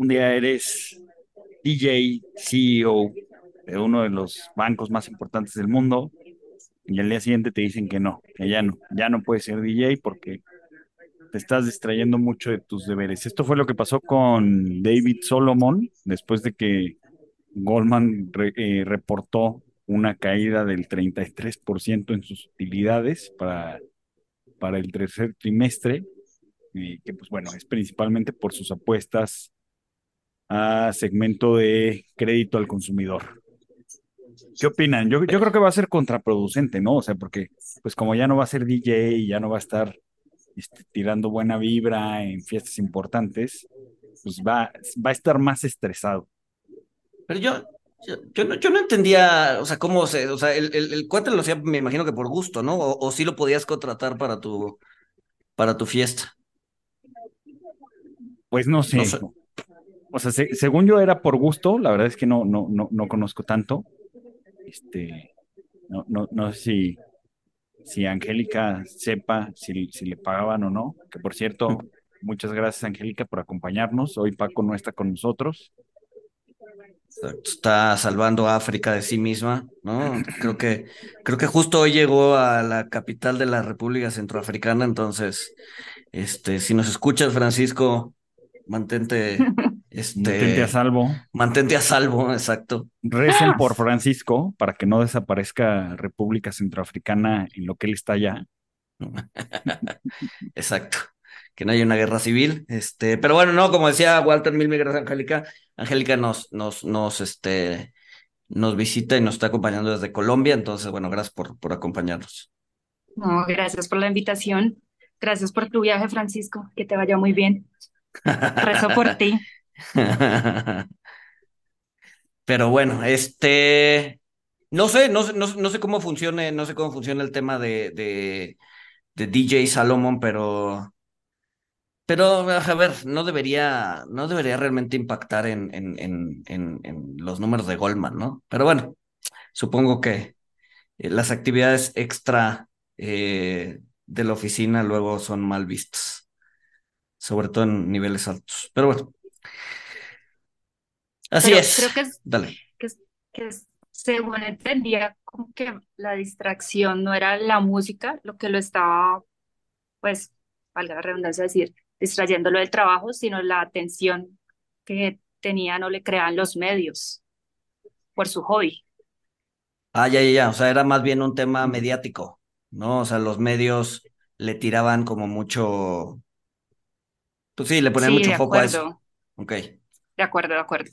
un día eres DJ, CEO de uno de los bancos más importantes del mundo y al día siguiente te dicen que no, que ya no, ya no puedes ser DJ porque te estás distrayendo mucho de tus deberes. Esto fue lo que pasó con David Solomon después de que Goldman eh, reportó una caída del 33% en sus utilidades para, para el tercer trimestre, que pues bueno, es principalmente por sus apuestas a segmento de crédito al consumidor. ¿Qué opinan? Yo, yo creo que va a ser contraproducente, ¿no? O sea, porque pues como ya no va a ser DJ y ya no va a estar este, tirando buena vibra en fiestas importantes, pues va, va a estar más estresado. Pero yo, yo, no, yo no entendía, o sea, cómo se, o sea, el, el, cuate lo hacía, me imagino que por gusto, ¿no? O, o sí lo podías contratar para tu, para tu fiesta. Pues no sé. O sea, según yo era por gusto, la verdad es que no, no, no, no conozco tanto. Este, no, no, no sé si, si Angélica sepa si, si le pagaban o no. Que por cierto, muchas gracias, Angélica, por acompañarnos. Hoy Paco no está con nosotros está salvando a África de sí misma, ¿no? Creo que, creo que justo hoy llegó a la capital de la República Centroafricana, entonces, este, si nos escuchas, Francisco, mantente, este, mantente a salvo. Mantente a salvo, exacto. Recen por Francisco para que no desaparezca República Centroafricana en lo que él está allá. exacto que no haya una guerra civil. Este, pero bueno, no, como decía Walter Mil gracias, Angélica. Angélica nos, nos, nos, este, nos visita y nos está acompañando desde Colombia. Entonces, bueno, gracias por, por acompañarnos. No, gracias por la invitación. Gracias por tu viaje, Francisco. Que te vaya muy bien. Rezo por ti. Pero bueno, este. No sé, no no, sé cómo funcione, no sé cómo funciona el tema de, de, DJ Salomon, pero pero, a ver, no debería, no debería realmente impactar en, en, en, en, los números de Goldman, ¿no? Pero bueno, supongo que eh, las actividades extra eh, de la oficina luego son mal vistas, sobre todo en niveles altos. Pero bueno. Así es. Creo que es, Dale. Que, que según entendía, como que la distracción no era la música lo que lo estaba, pues, valga la redundancia decir, distrayéndolo del trabajo, sino la atención que tenían o le creaban los medios por su hobby. Ah, ya, ya, ya, o sea, era más bien un tema mediático, ¿no? O sea, los medios le tiraban como mucho, pues sí, le ponían mucho foco a eso. Ok. De acuerdo, de acuerdo.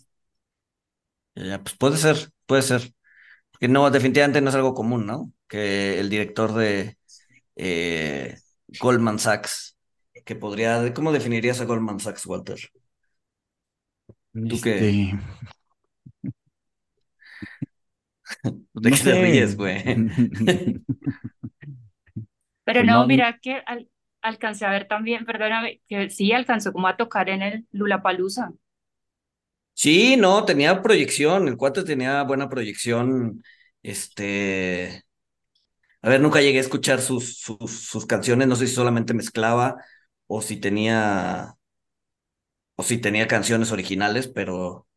Ya, pues puede ser, puede ser. Porque no, definitivamente no es algo común, ¿no? Que el director de eh, Goldman Sachs que podría, ¿cómo definirías a Goldman Sachs, Walter? ¿Tú qué? Este, ¿De qué te ríes, güey? Pero pues no, mira que alcancé a ver también, perdóname, que sí alcanzó como a tocar en el Lulapalooza. Sí, no, tenía proyección, el cuate tenía buena proyección, este, a ver, nunca llegué a escuchar sus, sus, sus canciones, no sé si solamente mezclaba o si tenía o si tenía canciones originales, pero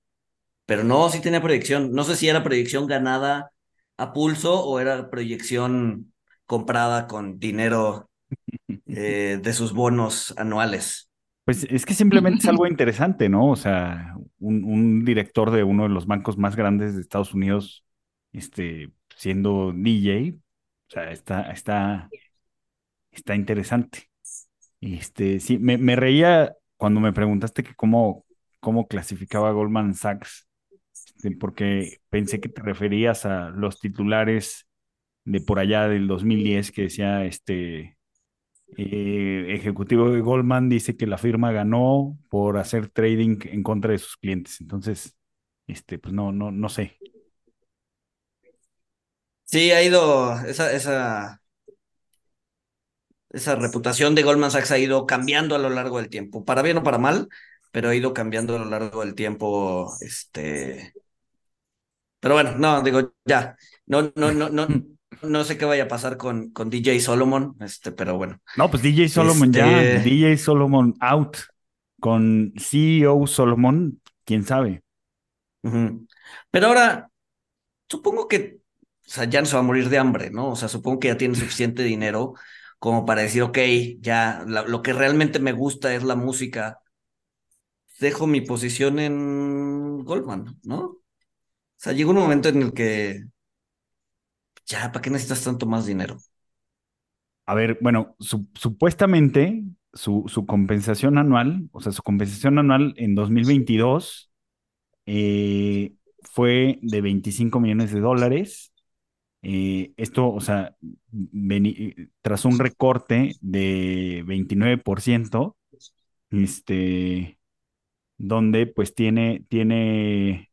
pero no, sí tenía proyección. No sé si era proyección ganada a pulso o era proyección comprada con dinero eh, de sus bonos anuales. Pues es que simplemente es algo interesante, ¿no? O sea, un, un director de uno de los bancos más grandes de Estados Unidos, este, siendo DJ, o sea, está, está, está interesante. Este, sí, me, me reía cuando me preguntaste que cómo, cómo clasificaba Goldman Sachs, este, porque pensé que te referías a los titulares de por allá del 2010 que decía este eh, ejecutivo de Goldman dice que la firma ganó por hacer trading en contra de sus clientes. Entonces, este, pues no, no, no sé. Sí, ha ido, esa, esa, esa reputación de Goldman Sachs ha ido cambiando a lo largo del tiempo, para bien o para mal, pero ha ido cambiando a lo largo del tiempo, este, pero bueno, no, digo, ya, no, no, no, no, no sé qué vaya a pasar con, con DJ Solomon, este, pero bueno. No, pues DJ Solomon ya, Este- DJ Solomon out. Con CEO Solomon, quién sabe. Pero ahora, supongo que, o sea, ya no se va a morir de hambre, ¿no? O sea, supongo que ya tiene suficiente dinero como para decir, ok, ya, la- lo que realmente me gusta es la música. Dejo mi posición en Goldman, ¿no? O sea, llega un momento en el que, ya, ¿para qué necesitas tanto más dinero? A ver, bueno, su- supuestamente su, su compensación anual, o sea, su compensación anual en 2022 eh, fue de 25 millones de dólares. Eh, esto, o sea, veni- tras un recorte de 29%, este, donde pues tiene, tiene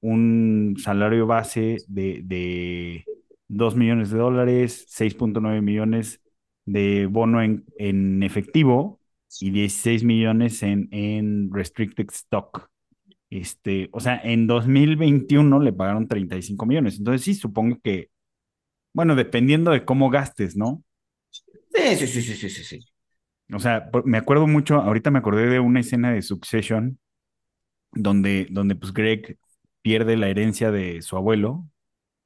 un salario base de 2 millones de dólares, 6.9 millones de bono en, en efectivo y 16 millones en, en restricted stock. Este, o sea, en 2021 le pagaron 35 millones. Entonces sí, supongo que, bueno, dependiendo de cómo gastes, ¿no? Sí, sí, sí, sí, sí, sí. O sea, me acuerdo mucho, ahorita me acordé de una escena de Succession donde, donde pues Greg pierde la herencia de su abuelo,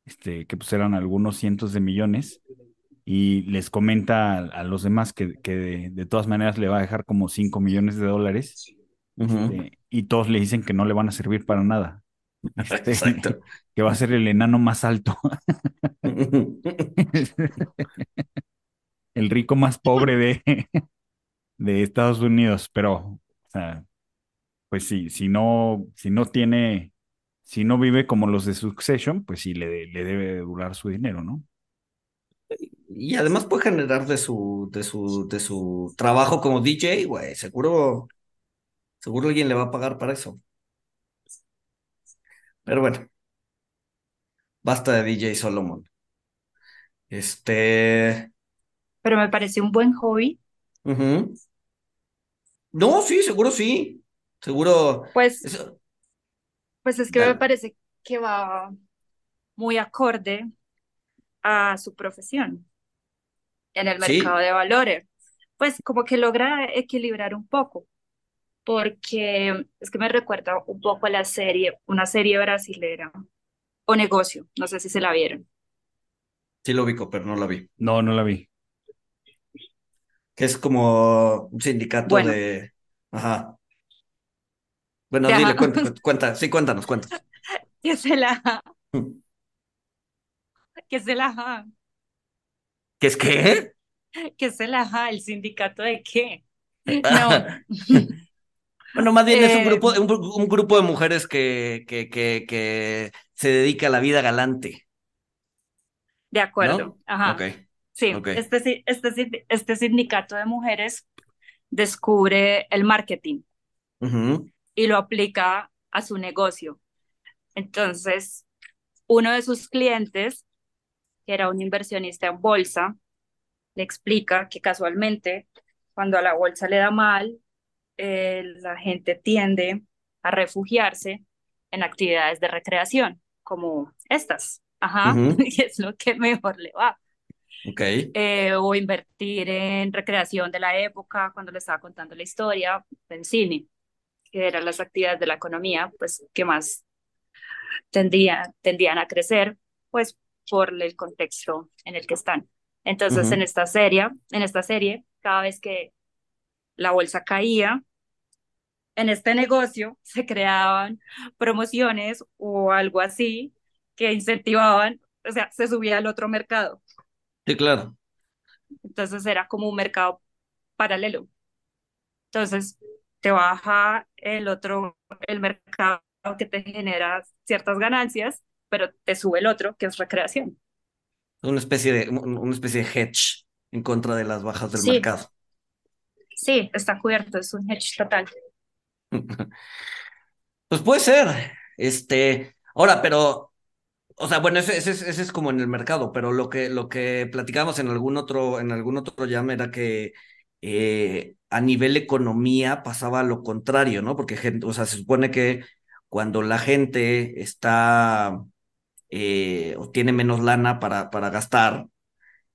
este, que pues eran algunos cientos de millones, y les comenta a, a los demás que, que de, de todas maneras le va a dejar como 5 millones de dólares, este, y todos le dicen que no le van a servir para nada, este, Exacto. que va a ser el enano más alto, el rico más pobre de, de Estados Unidos, pero, o sea, pues sí, si no, si no tiene, si no vive como los de Succession, pues sí le, le debe de durar su dinero, ¿no? Y además puede generar de su, de su, de su trabajo como DJ, güey, seguro, seguro alguien le va a pagar para eso. Pero bueno, basta de DJ Solomon. Este, Pero me parece un buen hobby. ujú. No, sí, seguro sí. Seguro. Pues, eso- pues es que me parece que va muy acorde a su profesión en el Sí. mercado de valores. Pues como que logra equilibrar un poco, porque es que me recuerda un poco a la serie, una serie brasilera, O Negocio, no sé si se la vieron. Sí lo ubico, pero no la vi. No, no la vi. Que es como un sindicato Bueno. de. Ajá. Bueno, dile, cuenta, cuenta. Sí, cuéntanos, cuéntanos. Que se la, que se la, ¿Qué es qué? que se la, el sindicato de qué. No, Bueno, más bien es un Eh, grupo, un, un grupo de mujeres que, que, que, que se dedica a la vida galante, de acuerdo. ¿no? Ajá. Ok. Sí, Ok. este, este, este sindicato de mujeres descubre el marketing Ujú. Y lo aplica a su negocio. Entonces, uno de sus clientes, que era un inversionista en bolsa, le explica que casualmente cuando a la bolsa le da mal, eh, la gente tiende a refugiarse en actividades de recreación, como estas. Ajá, Ujú. y es lo que mejor le va. Ok. eh, o invertir en recreación de la época, cuando le estaba contando la historia, en cine, que eran las actividades de la economía, pues que más tendría, tendían a crecer, pues por el contexto en el que están. Entonces, Ujú. en esta serie, en esta serie, cada vez que la bolsa caía, en este negocio se creaban promociones o algo así que incentivaban, o sea, se subía al otro mercado. Sí, claro. Entonces era como un mercado paralelo. Entonces te baja el otro, el mercado que te genera ciertas ganancias, pero te sube el otro, que es recreación. Una especie de, una especie de hedge en contra de las bajas del Sí. mercado. Sí, está cubierto, es un hedge total. Pues puede ser. Este, ahora, pero, o sea, bueno, ese, ese, es- ese es como en el mercado, pero lo que, lo que platicamos en algún otro, en algún otro jam era que eh, a nivel economía pasaba lo contrario, ¿no? Porque gente, o sea, se supone que cuando la gente está eh, o tiene menos lana para, para gastar,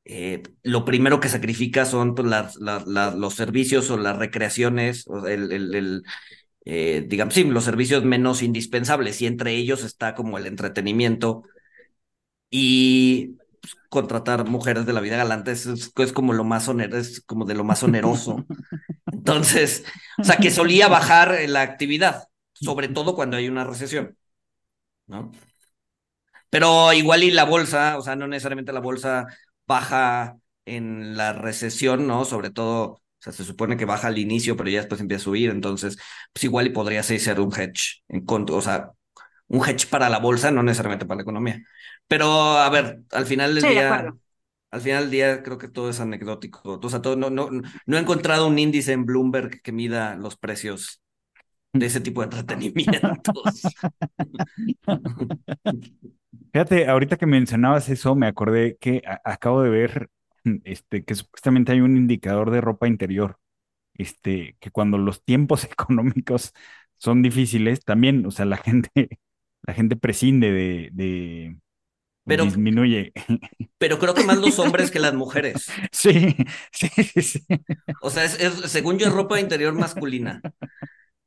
eh, lo primero que sacrifica son pues, los servicios o las recreaciones, o eh, digamos, sí, los servicios menos indispensables, y entre ellos está como el entretenimiento y pues, contratar mujeres de la vida galante es, es, es como lo más oneroso, es como de lo más oneroso. Entonces, o sea, que solía bajar la actividad, sobre todo cuando hay una recesión, ¿no? Pero igual y la bolsa, o sea, no necesariamente la bolsa baja en la recesión, ¿no? Sobre todo, o sea, se supone que baja al inicio, pero ya después empieza a subir, entonces, pues igual y podría ser, ser un hedge, en contra, o sea, un hedge para la bolsa, no necesariamente para la economía. Pero, a ver, al final del Sí, día, al final del día creo que todo es anecdótico. O sea, todo, no, no, no he encontrado un índice en Bloomberg que mida los precios de ese tipo de entretenimientos. Fíjate, ahorita que mencionabas eso, me acordé que acabo de ver este, que supuestamente hay un indicador de ropa interior, este, que cuando los tiempos económicos son difíciles, también, o sea, la gente, la gente prescinde de, de Pero- disminuye. Pero creo que más los hombres que las mujeres. Sí, sí, sí, sí. O sea, es, es- según yo, es ropa interior masculina.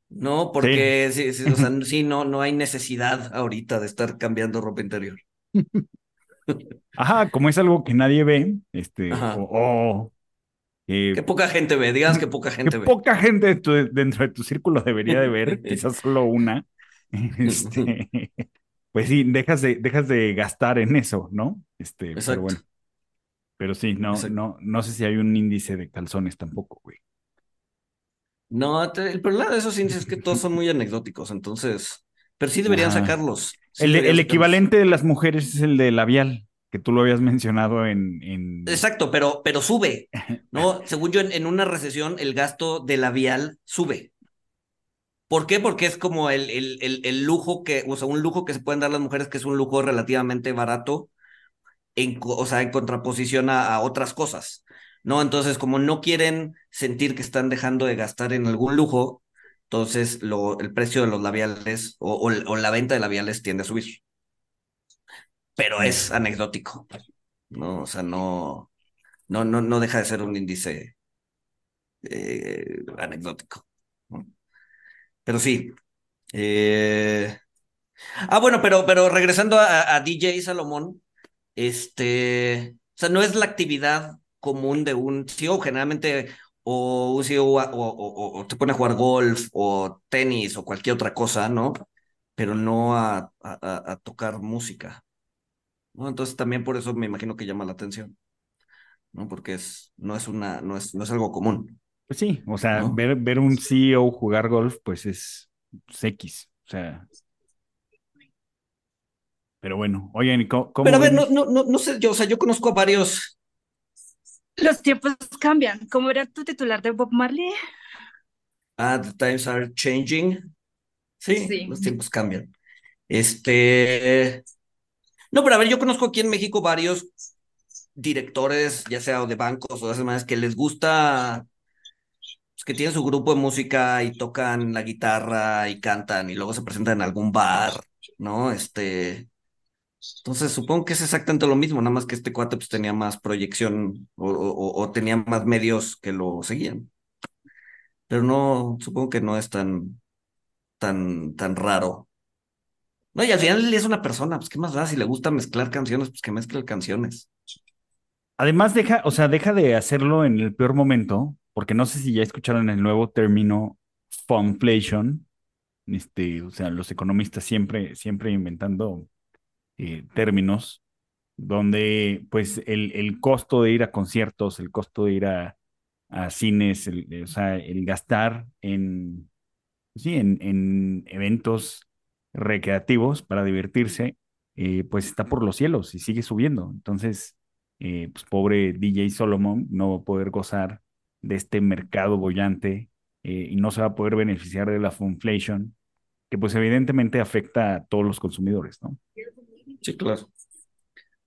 No, porque sí, sí, o sea, sí, no, no hay necesidad ahorita de estar cambiando ropa interior. Ajá, como es algo que nadie ve, este, Ajá. o, o, eh, Que poca gente ve, digas que poca que gente ve. poca gente de tu- dentro de tu círculo debería de ver, quizás solo una, este, pues sí, dejas de, dejas de gastar en eso, ¿no? Este, pero bueno. Pero sí, no, Exacto. no, no sé si hay un índice de calzones tampoco, güey. No, te- el problema de esos índices es que todos son muy anecdóticos, entonces, pero sí deberían sacarlos. sí El, deberían el sacarlos. equivalente de las mujeres es el de labial, que tú lo habías mencionado en, en... Exacto, pero, pero sube, ¿no? Según yo, en, en una recesión, el gasto de labial sube. ¿Por qué? Porque es como el, el, el, el lujo que, o sea, un lujo que se pueden dar las mujeres, que es un lujo relativamente barato, en, o sea, en contraposición a, a otras cosas, ¿no? Entonces, como no quieren sentir que están dejando de gastar en algún lujo, entonces lo, el precio de los labiales o, o, o la venta de labiales tiende a subir. Pero es anecdótico, ¿no? O sea, no, no, no, no deja de ser un índice eh, anecdótico. Pero sí. eh, Ah, bueno, pero, pero regresando a, DJ Salomón, este, o sea, no es la actividad común de un CEO, generalmente o un CEO o, te pone a jugar golf o tenis o cualquier otra cosa, ¿no? Pero no a, a, a- tocar música. Entonces también por eso me imagino que llama la atención, ¿no? Porque es, no es una, no es, no es algo común. Pues sí, o sea, ¿No? ver, ver un CEO jugar golf, pues es pues, X, o sea... Pero bueno, oigan, ¿y ¿cómo, cómo Pero a ver, no, no, no, no sé, yo, o sea, yo conozco a varios, Los tiempos cambian. ¿Cómo era tu titular de Bob Marley? Ah, the times are changing. Sí, Sí. los tiempos cambian. Este. No, pero a ver, yo conozco aquí en México varios directores, ya sea o de bancos o de esas maneras, que les gusta, pues, que tienen su grupo de música y tocan la guitarra y cantan y luego se presentan en algún bar, ¿no? Este. Entonces supongo que es exactamente lo mismo, nada más que este cuate pues tenía más proyección o, o- tenía más medios que lo seguían. Pero no, supongo que no es tan, tan, tan raro. No, y al final es una persona, pues qué más da, si le gusta mezclar canciones, pues que mezcle canciones. Además, deja, o sea, deja de hacerlo en el peor momento, porque no sé si ya escucharon el nuevo término funflation, este, o sea, los economistas siempre, siempre inventando eh, términos donde pues el, el, costo de ir a conciertos, el costo de ir a, a cines, el, o sea, el gastar en, sí, en, en eventos recreativos para divertirse, eh, pues está por los cielos y sigue subiendo. Entonces, eh, pues pobre DJ Solomon no va a poder gozar de este mercado bollante eh, y no se va a poder beneficiar de la funflation, que pues evidentemente afecta a todos los consumidores, ¿no? Sí, claro.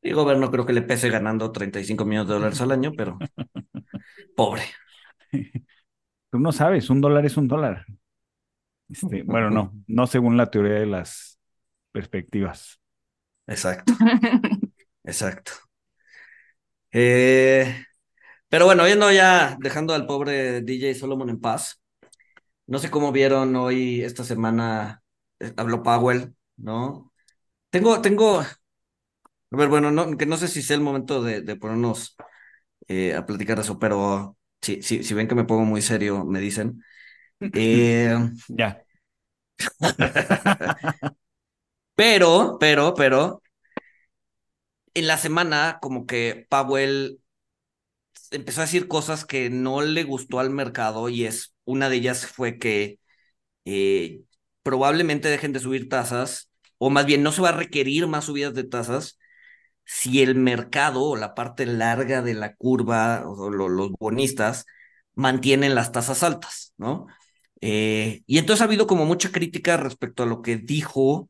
Y el gobierno creo que le pese ganando 35 millones de dólares al año, pero pobre. Tú no sabes, un dólar es un dólar. Este, bueno, no, no según la teoría de las perspectivas. Exacto. Exacto. Eh, pero bueno, yendo ya, dejando al pobre DJ Solomon en paz. No sé cómo vieron hoy, esta semana, eh, habló Powell, ¿no? Tengo, tengo, a ver, bueno, no, que no sé si sea el momento de, de ponernos eh, a platicar de eso, pero si, si, si ven que me pongo muy serio, me dicen. Eh, ya. pero, pero, pero, en la semana como que Powell empezó a decir cosas que no le gustó al mercado y es una de ellas fue que eh, probablemente dejen de subir tasas o más bien no se va a requerir más subidas de tasas si el mercado o la parte larga de la curva o los bonistas mantienen las tasas altas, ¿no? Eh, y entonces ha habido como mucha crítica respecto a lo que dijo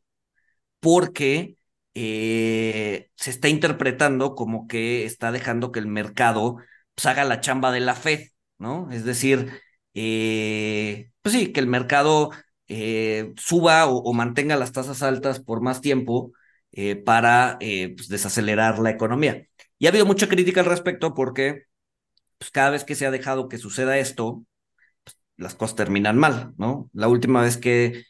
porque eh, se está interpretando como que está dejando que el mercado pues, haga la chamba de la Fed, ¿no? Es decir, eh, pues sí, que el mercado eh, suba o, mantenga las tasas altas por más tiempo para pues, desacelerar la economía. Y ha habido mucha crítica al respecto porque pues, cada vez que se ha dejado que suceda esto, pues, las cosas terminan mal, ¿no? La última vez que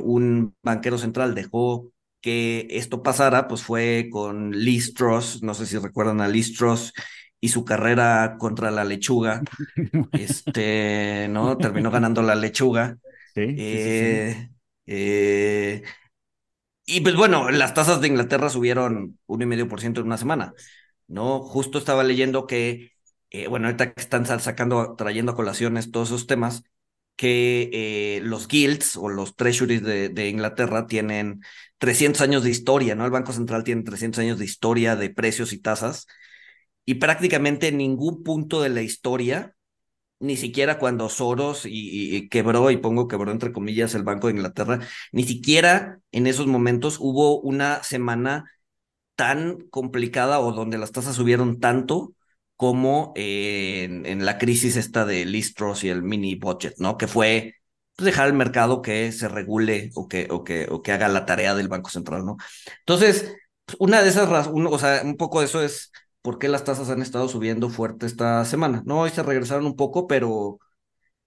un banquero central dejó que esto pasara, pues fue con Strauss, no sé si recuerdan a Strauss y su carrera contra la lechuga, este, ¿no? Terminó ganando la lechuga. Sí, eh, eh, y pues bueno, las tasas de Inglaterra subieron un y medio por ciento en una semana, ¿no? Justo estaba leyendo que, eh, bueno, ahorita que están sacando, trayendo a colaciones todos esos temas, que eh, los guilds o los treasuries de, de, Inglaterra tienen 300 años de historia, ¿no? El Banco Central tiene 300 años de historia de precios y tasas y prácticamente en ningún punto de la historia, ni siquiera cuando Soros y, quebró, y pongo quebró entre comillas el Banco de Inglaterra, ni siquiera en esos momentos hubo una semana tan complicada o donde las tasas subieron tanto como en, la crisis esta de Listros y el mini budget, ¿no? Que fue pues, dejar el mercado que se regule o que, o que, o que haga la tarea del Banco Central, ¿no? Entonces, una de esas razones, o sea, un poco eso es por qué las tasas han estado subiendo fuerte esta semana. No, hoy se regresaron un poco, pero,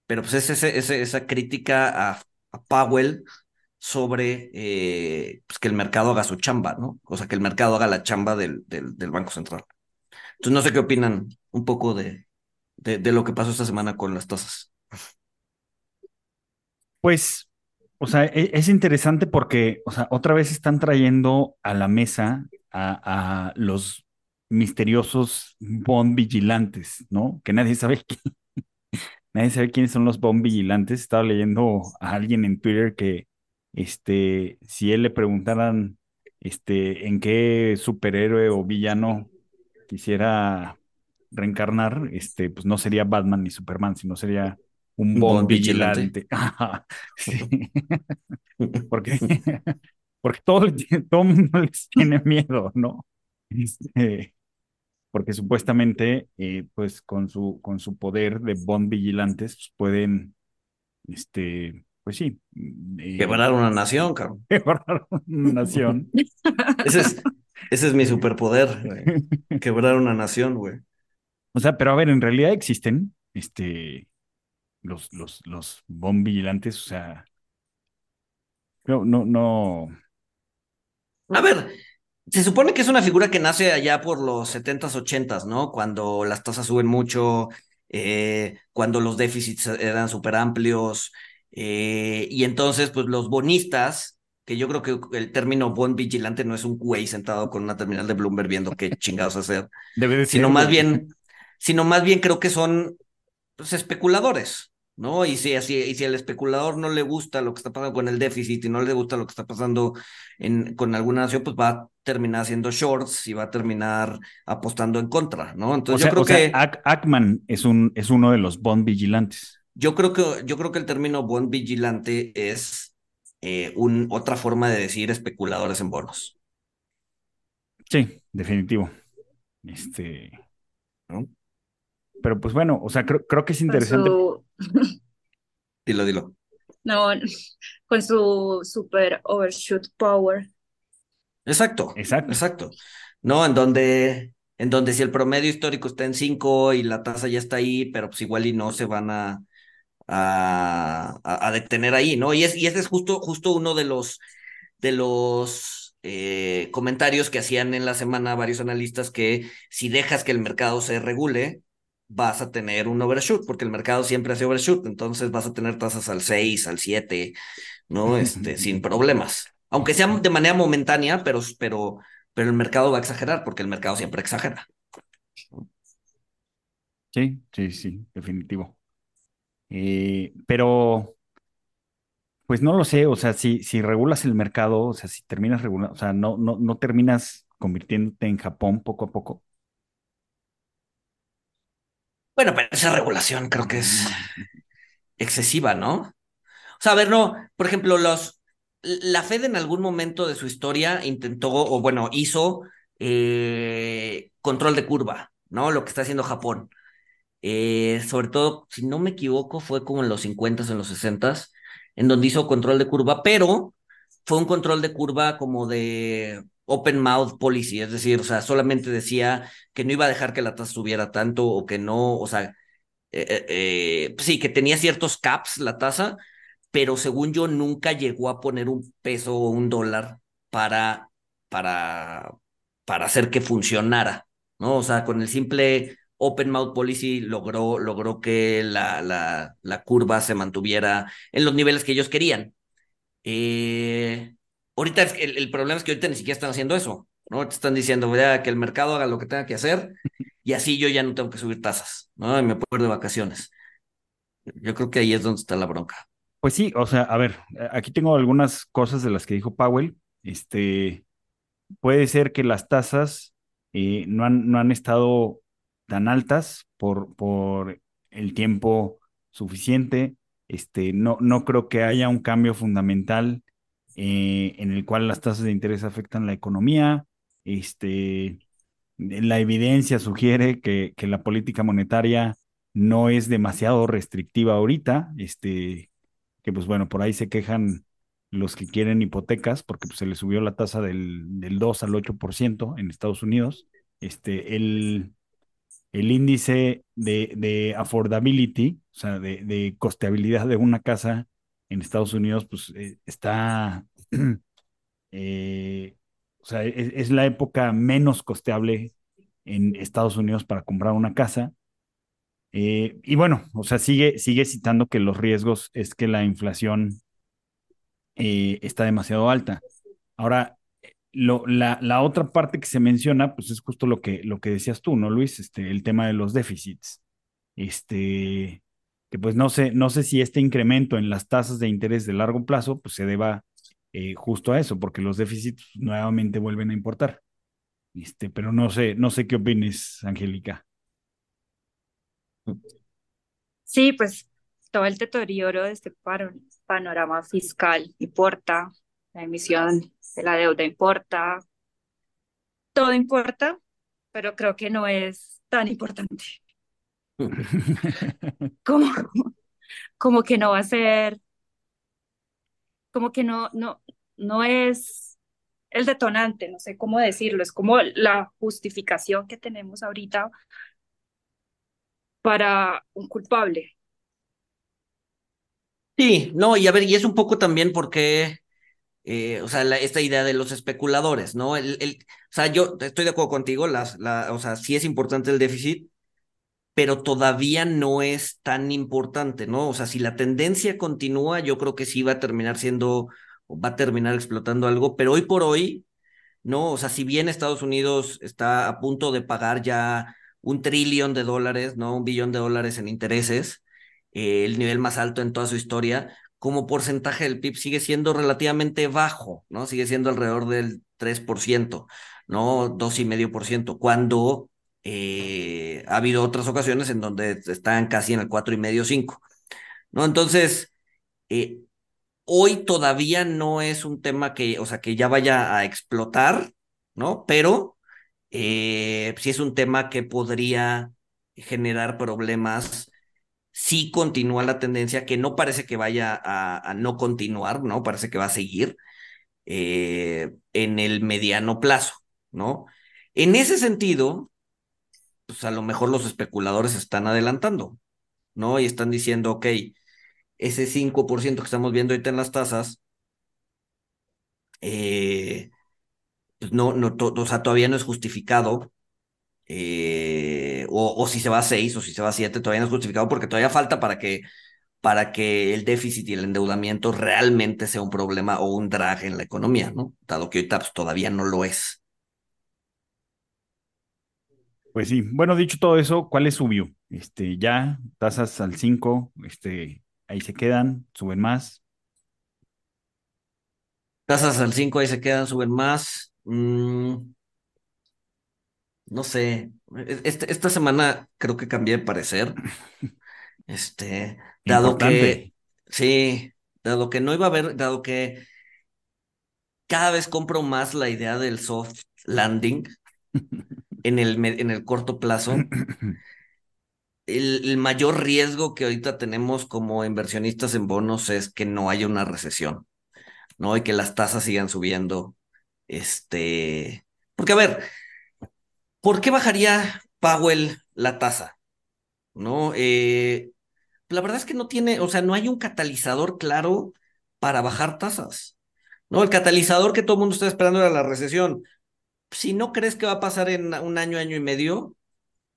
pero pues es ese, esa crítica a, Powell sobre eh, pues que el mercado haga su chamba, ¿no? O sea, que el mercado haga la chamba del, del, Banco Central. Entonces, no sé qué opinan un poco de, de, lo que pasó esta semana con las tasas. Pues, o sea, e, es interesante porque, o sea, otra vez están trayendo a la mesa a, los misteriosos bond vigilantes, ¿no? Que nadie sabe nadie sabe quiénes son los bond vigilantes. Estaba leyendo a alguien en Twitter que, este, si él le preguntaran, este, en qué superhéroe o villano quisiera reencarnar, este, pues no sería Batman ni Superman, sino sería un Bond, vigilante. porque, porque todo, todo el mundo les tiene miedo, ¿no? Este, porque supuestamente, eh, pues con su, con su poder de Bond vigilantes, pues pueden, este, pues sí. Eh, quebrar una nación, cabrón. Quebrar una nación. Ese es, ese es mi superpoder, Quebrar una nación, güey. O sea, pero a ver, en realidad existen este los, los, los bomb vigilantes, o sea. No, no, no. A ver, se supone que es una figura que nace allá por los 70s, 80s, ¿no? Cuando las tasas suben mucho, eh, cuando los déficits eran súper amplios, Eh, y entonces, pues los bonistas, que yo creo que el término bond vigilante no es un güey sentado con una terminal de Bloomberg viendo qué chingados hacer, Debe sino más bien, sino más bien creo que son pues, especuladores, ¿no? Y si, así, y si al especulador no le gusta lo que está pasando con el déficit y no le gusta lo que está pasando en, con alguna nación, pues va terminar haciendo shorts y va a terminar apostando en contra, ¿no? Entonces yo creo que... Ackman es, un, es uno de los bond vigilantes. Yo creo que, yo creo que el término bond vigilante es eh, un, otra forma de decir especuladores en bonos. Sí, definitivo. Este. ¿no? Pero pues bueno, o sea, creo, creo que es interesante. Su... dilo, dilo. No, con su super overshoot power. Exacto. Exacto. Exacto. No, en donde, en donde si el promedio histórico está en 5 y la tasa ya está ahí, pero pues igual y no se van a, a, a, detener ahí, ¿no? Y, es, y ese es justo, justo uno de los, de los eh, comentarios que hacían en la semana varios analistas que si dejas que el mercado se regule, vas a tener un overshoot, porque el mercado siempre hace overshoot, entonces vas a tener tasas al 6, al 7, ¿no? Este, sin problemas. Aunque sea de manera momentánea, pero, pero, pero el mercado va a exagerar, porque el mercado siempre exagera. Sí, sí, sí, definitivo. Eh, pero, pues no lo sé, o sea, si, si regulas el mercado, o sea, si terminas regulando, o sea, no, no, no terminas convirtiéndote en Japón poco a poco. Bueno, pero esa regulación creo que es excesiva, ¿no? O sea, a ver, no, por ejemplo, los, la Fed en algún momento de su historia intentó, o bueno, hizo eh, control de curva, ¿no? Lo que está haciendo Japón. Eh, sobre todo, si no me equivoco, fue como en los 50s, en los 60s, en donde hizo control de curva, pero fue un control de curva como de open mouth policy, es decir, o sea, solamente decía que no iba a dejar que la tasa subiera tanto o que no, o sea, eh, sí, que tenía ciertos caps la tasa, pero según yo nunca llegó a poner un peso o un dólar para, para, para hacer que funcionara, ¿no? O sea, con el simple open mouth policy logró, logró que la, la, curva se mantuviera en los niveles que ellos querían. Eh, ahorita el, problema es que ahorita ni siquiera están haciendo eso, ¿no? Te están diciendo, vea, que el mercado haga lo que tenga que hacer y así yo ya no tengo que subir tasas, ¿no? Y me puedo ir de vacaciones. Yo creo que ahí es donde está la bronca. Pues sí, o sea, a ver, aquí tengo algunas cosas de las que dijo Powell. Este, puede ser que las tasas eh, no, han, no han estado tan altas por, por el tiempo suficiente. Este, no, no creo que haya un cambio fundamental eh, en el cual las tasas de interés afectan la economía. Este, la evidencia sugiere que, que la política monetaria no es demasiado restrictiva ahorita. Este, que pues bueno, por ahí se quejan los que quieren hipotecas porque pues, se les subió la tasa del, del 2 al 8% en Estados Unidos. Este, el, el índice de, de affordability, o sea, de, de, costeabilidad de una casa en Estados Unidos, pues eh, está, eh, o sea, es, es, la época menos costeable en Estados Unidos para comprar una casa. Eh, y bueno, o sea, sigue, sigue citando que los riesgos es que la inflación eh, está demasiado alta. Ahora, lo, la, otra parte que se menciona, pues es justo lo que, lo que decías tú, ¿no, Luis? Este, el tema de los déficits. Este, que pues no sé, no sé si este incremento en las tasas de interés de largo plazo, pues se deba eh, justo a eso, porque los déficits nuevamente vuelven a importar. Este, pero no sé, no sé qué opines, Angélica. Sí, pues todo el deterioro de este panorama fiscal importa, la emisión de la deuda importa, todo importa, pero creo que no es tan importante. como, como que no va a ser, como que no, no, no es el detonante, no sé cómo decirlo, es como la justificación que tenemos ahorita para un culpable. Sí, no, y a ver, y es un poco también porque eh, o sea, la, esta idea de los especuladores, ¿no? El, el, o sea, yo estoy de acuerdo contigo, las, la, o sea, sí es importante el déficit, pero todavía no es tan importante, ¿no? O sea, si la tendencia continúa, yo creo que sí va a terminar siendo, va a terminar explotando algo, pero hoy por hoy, ¿no? O sea, si bien Estados Unidos está a punto de pagar ya un trillón de dólares, ¿no? Un billón de dólares en intereses, eh, el nivel más alto en toda su historia, como porcentaje del PIB sigue siendo relativamente bajo, ¿no? Sigue siendo alrededor del 3%, ¿no? 2,5%, cuando eh, ha habido otras ocasiones en donde están casi en el 4,5, 5, ¿no? Entonces, eh, hoy todavía no es un tema que, o sea, que ya vaya a explotar, ¿no? Pero eh, sí es un tema que podría generar problemas si continúa la tendencia, que no parece que vaya a, no continuar, ¿no? Parece que va a seguir eh, en el mediano plazo, ¿no? En ese sentido, pues a lo mejor los especuladores están adelantando, ¿no? Y están diciendo, ok, ese 5% que estamos viendo ahorita en las tasas, eh, pues no, no, o sea, todavía no es justificado. Eh, o, si se va a 6 o si se va a 7, todavía no es justificado porque todavía falta para que, para que el déficit y el endeudamiento realmente sea un problema o un drag en la economía, ¿no? Dado que ahorita pues, todavía no lo es. Pues sí, bueno, dicho todo eso, ¿cuál es su view? Este, ya, tasas al 5, este, ahí se quedan, suben más. Tasas al 5, ahí se quedan, suben más. Mm, no sé. Este, esta semana creo que cambié de parecer. Este, dado que, sí, dado que no iba a haber, dado que cada vez compro más la idea del soft landing en el, en el corto plazo. El, el, mayor riesgo que ahorita tenemos como inversionistas en bonos es que no haya una recesión, ¿no? Y que las tasas sigan subiendo este, porque a ver, ¿por qué bajaría Powell la tasa? ¿No? Eh, la verdad es que no tiene, o sea, no hay un catalizador claro para bajar tasas. ¿No? El catalizador que todo el mundo está esperando era la recesión. Si no crees que va a pasar en un año, año y medio,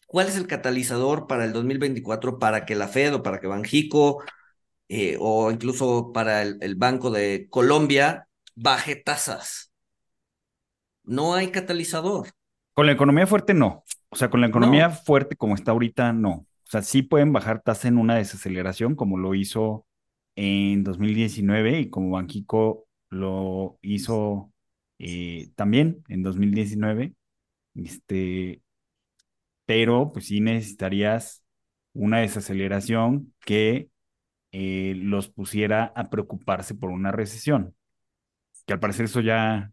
¿cuál es el catalizador para el 2024 para que la Fed o para que Banjico eh, o incluso para el Banco de Colombia baje tasas? No hay catalizador. Con la economía fuerte, no. O sea, con la economía fuerte como está ahorita, no. O sea, sí pueden bajar tasa en una desaceleración, como lo hizo en 2019 y como Banquico lo hizo eh, también en 2019. Este, pero pues sí necesitarías una desaceleración que eh, los pusiera a preocuparse por una recesión. Que al parecer eso ya,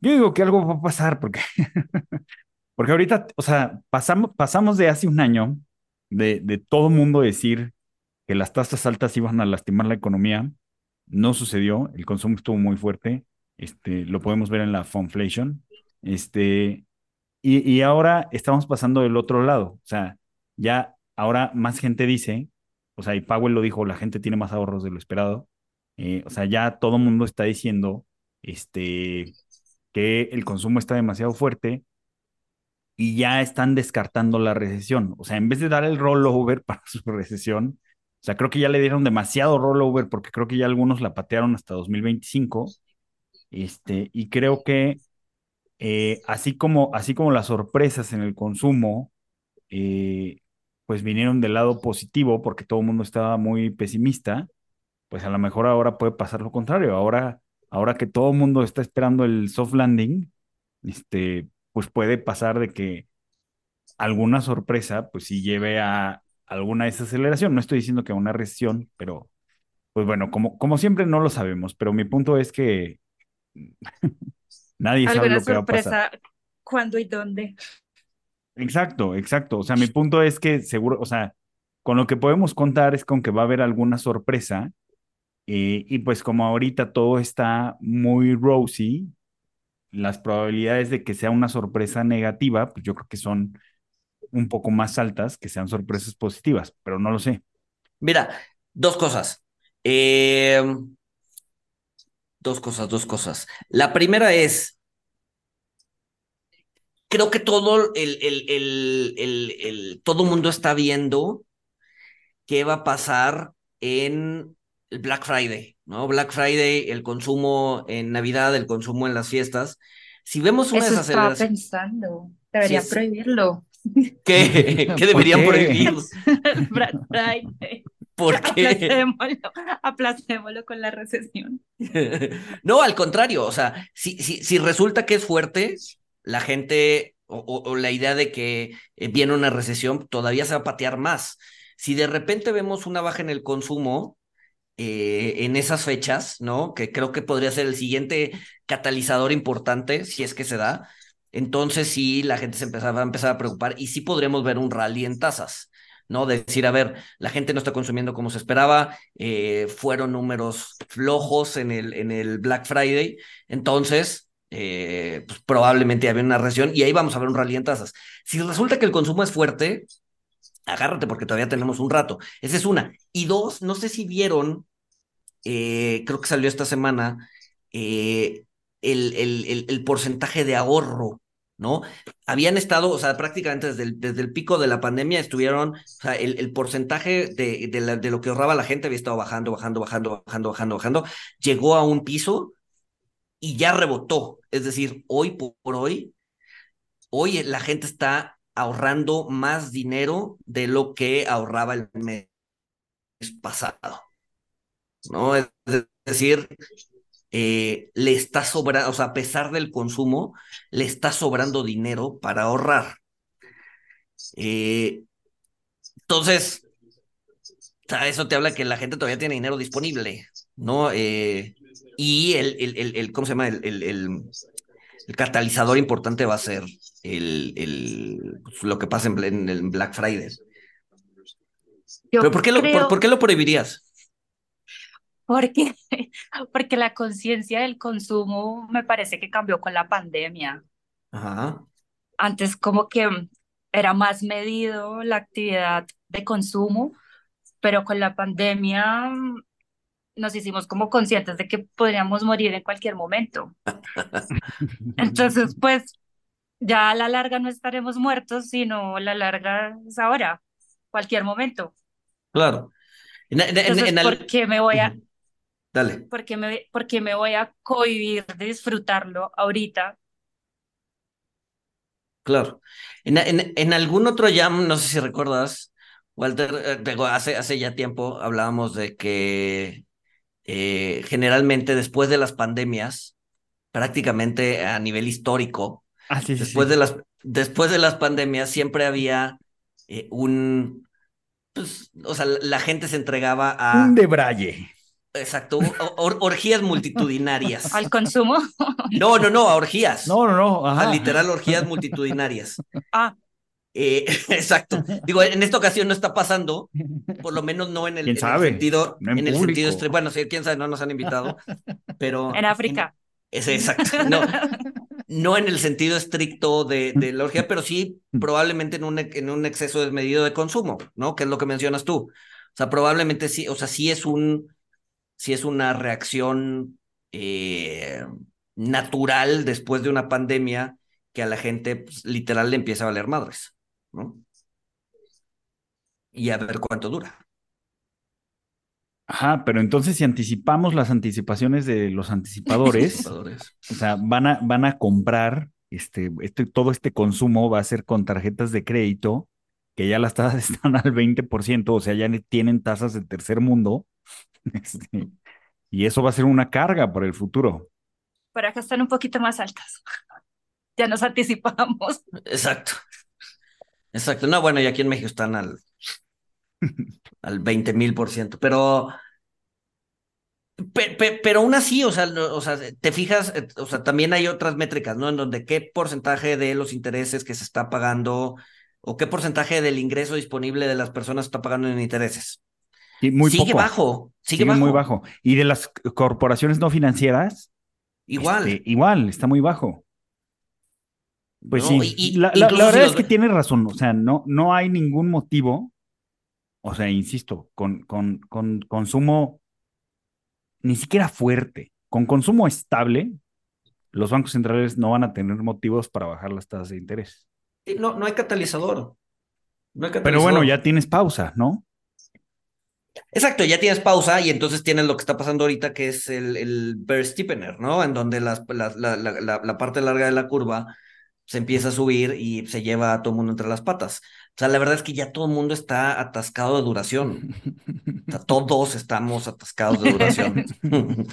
yo digo que algo va a pasar porque, porque ahorita, o sea, pasamos, pasamos de hace un año de, de todo mundo decir que las tasas altas iban a lastimar la economía. No sucedió, el consumo estuvo muy fuerte, este, lo podemos ver en la Fonflation. Este, y, y ahora estamos pasando del otro lado, o sea, ya ahora más gente dice, o sea, y Powell lo dijo, la gente tiene más ahorros de lo esperado. Eh, o sea, ya todo mundo está diciendo, este, que el consumo está demasiado fuerte y ya están descartando la recesión. O sea, en vez de dar el rollover para su recesión, o sea, creo que ya le dieron demasiado rollover porque creo que ya algunos la patearon hasta 2025. Este, y creo que eh, así, como, así como las sorpresas en el consumo, eh, pues vinieron del lado positivo porque todo el mundo estaba muy pesimista, pues a lo mejor ahora puede pasar lo contrario. Ahora ahora que todo el mundo está esperando el soft landing, este, pues puede pasar de que alguna sorpresa, pues sí lleve a alguna desaceleración. No estoy diciendo que a una recesión, pero pues bueno, como, como siempre no lo sabemos, pero mi punto es que nadie sabe lo que va a pasar. ¿Cuándo y dónde? Exacto, exacto. O sea, mi punto es que seguro, o sea, con lo que podemos contar es con que va a haber alguna sorpresa eh, y pues como ahorita todo está muy rosy, las probabilidades de que sea una sorpresa negativa, pues yo creo que son un poco más altas que sean sorpresas positivas, pero no lo sé. Mira, dos cosas. Eh, dos cosas, dos cosas. La primera es, creo que todo el, el, el, el, todo mundo está viendo qué va a pasar en el Black Friday, ¿no? Black Friday, el consumo en Navidad, el consumo en las fiestas. Si vemos una Eso estaba desaceleración, pensando. Debería Sí, prohibirlo. ¿qué, qué ¿Por deberían qué? prohibir? Black Friday. ¿Por qué? Aplacémoslo, aplacémoslo con la recesión. No, al contrario, o sea, si, si, si resulta que es fuerte, la gente o, o- o la idea de que eh, viene una recesión todavía se va a patear más. Si de repente vemos una baja en el consumo eh, en esas fechas, ¿no? Que creo que podría ser el siguiente catalizador importante, si es que se da, entonces sí la gente se empezaba, a empezar a preocupar y sí podremos ver un rally en tasas. ¿no? De decir, a ver, la gente no está consumiendo como se esperaba, eh, fueron números flojos en el, en el Black Friday, entonces eh, pues probablemente había una recesión y ahí vamos a ver un rally en tasas. Si resulta que el consumo es fuerte, agárrate porque todavía tenemos un rato. Esa es una. Y dos, no sé si vieron, eh, creo que salió esta semana, eh, el, el, el, porcentaje de ahorro ¿no? Habían estado, o sea, prácticamente desde el, desde el pico de la pandemia estuvieron, o sea, el, porcentaje de, de, lo que ahorraba la gente había estado bajando, bajando, bajando, bajando, bajando, bajando, llegó a un piso y ya rebotó. Es decir, hoy por hoy, hoy la gente está ahorrando más dinero de lo que ahorraba el mes pasado, ¿no? Es decir, eh, le está sobrando, o sea, a pesar del consumo, le está sobrando dinero para ahorrar. Eh, entonces, eso te habla que la gente todavía tiene dinero disponible, ¿no? Eh, y el, el, el, el, ¿cómo se llama? El, el, el, catalizador importante va a ser el, el, lo que pasa en, en el Black Friday. Yo ¿Pero por qué, lo, creo... por, por qué lo prohibirías? Porque, porque la conciencia del consumo me parece que cambió con la pandemia. Ajá. Antes como que era más medido la actividad de consumo, pero con la pandemia nos hicimos como conscientes de que podríamos morir en cualquier momento. Entonces, pues ya a la larga no estaremos muertos, sino a la larga es ahora, cualquier momento. Claro. En, en, Entonces, en, ¿por qué me voy a... Dale. ¿Por qué me, por qué me voy a cohibir de disfrutarlo ahorita? Claro. En, en, en algún otro jam, no sé si recuerdas, Walter, eh, hace, hace ya tiempo hablábamos de que eh, generalmente después de las pandemias, prácticamente a nivel histórico, ah, sí, después, sí. De las, después de las pandemias siempre había eh, un, pues, o sea, la, la gente se entregaba a... Un debraye. Exacto, or, orgías multitudinarias. ¿Al consumo? No, no, no, a orgías. No, no, no. Ajá. A literal orgías multitudinarias. Ah. Eh, exacto. Digo, en esta ocasión no está pasando, por lo menos no en el, ¿Quién en sabe? el sentido, no en, en el sentido, bueno, sí, quién sabe, no nos han invitado, pero. En África. En, es exacto. No, no en el sentido estricto de, de la orgía, pero sí probablemente en un, en un exceso desmedido de consumo, ¿no? Que es lo que mencionas tú. O sea, probablemente sí, o sea, sí es un, sí es una reacción eh, natural después de una pandemia que a la gente pues, literal le empieza a valer madres, ¿no? Y a ver cuánto dura. Ajá, pero entonces si anticipamos las anticipaciones de los anticipadores, anticipadores. o sea, van a, van a comprar este, este, todo este consumo va a ser con tarjetas de crédito, que ya las tasas están al 20%, o sea, ya tienen tasas del tercer mundo. Este, y eso va a ser una carga para el futuro. Pero acá están un poquito más altas. Ya nos anticipamos. Exacto. Exacto. No, bueno, y aquí en México están al, al 20 mil por ciento, pero, pe, pe, pero aún así, o sea, no, o sea, te fijas, o sea, también hay otras métricas, ¿no? En donde qué porcentaje de los intereses que se está pagando o qué porcentaje del ingreso disponible de las personas está pagando en intereses. Y muy sigue poco. bajo, sigue, sigue bajo. muy bajo. Y de las corporaciones no financieras, igual. Este, igual, está muy bajo. Pues no, sí, y, la, la, la, verdad es que tienes razón, o sea, no, no hay ningún motivo, o sea, insisto, con, con, con consumo ni siquiera fuerte, con consumo estable, los bancos centrales no van a tener motivos para bajar las tasas de interés. No, no hay catalizador. No hay catalizador. Pero bueno, ya tienes pausa, ¿no? Exacto, ya tienes pausa y entonces tienes lo que está pasando ahorita, que es el, el bear steepener, ¿no? En donde las, la, la, la, la, parte larga de la curva se empieza a subir y se lleva a todo el mundo entre las patas. O sea, la verdad es que ya todo el mundo está atascado de duración. O sea, todos estamos atascados de duración.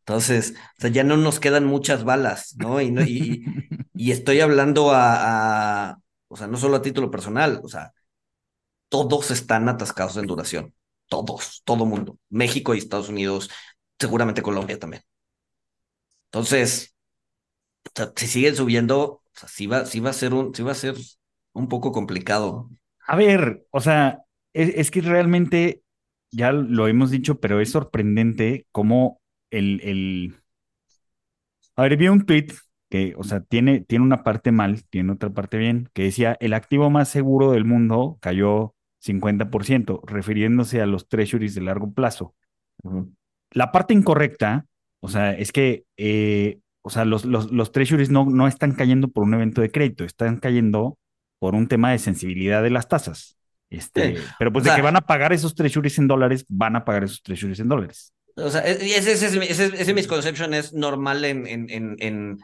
Entonces, o sea, ya no nos quedan muchas balas, ¿no? Y, y, y estoy hablando a, a, o sea, no solo a título personal, o sea, todos están atascados en duración todos, todo mundo, México y Estados Unidos, seguramente Colombia también. Entonces, si siguen subiendo, o sí va, va a ser un, sí va a ser un poco complicado. A ver, o sea, es, es que realmente ya lo hemos dicho, pero es sorprendente cómo el, el... A ver, vi un tweet que, o sea, tiene, tiene una parte mal, tiene otra parte bien, que decía, el activo más seguro del mundo cayó 50%, refiriéndose a los treasuries de largo plazo. La parte incorrecta, o sea, es que, eh, o sea, los, los, los treasuries no, no están cayendo por un evento de crédito, están cayendo por un tema de sensibilidad de las tasas. Este, pero pues de que van a pagar esos treasuries en dólares, van a pagar esos treasuries en dólares. O sea, ese, ese, ese, ese misconception es normal en, en, en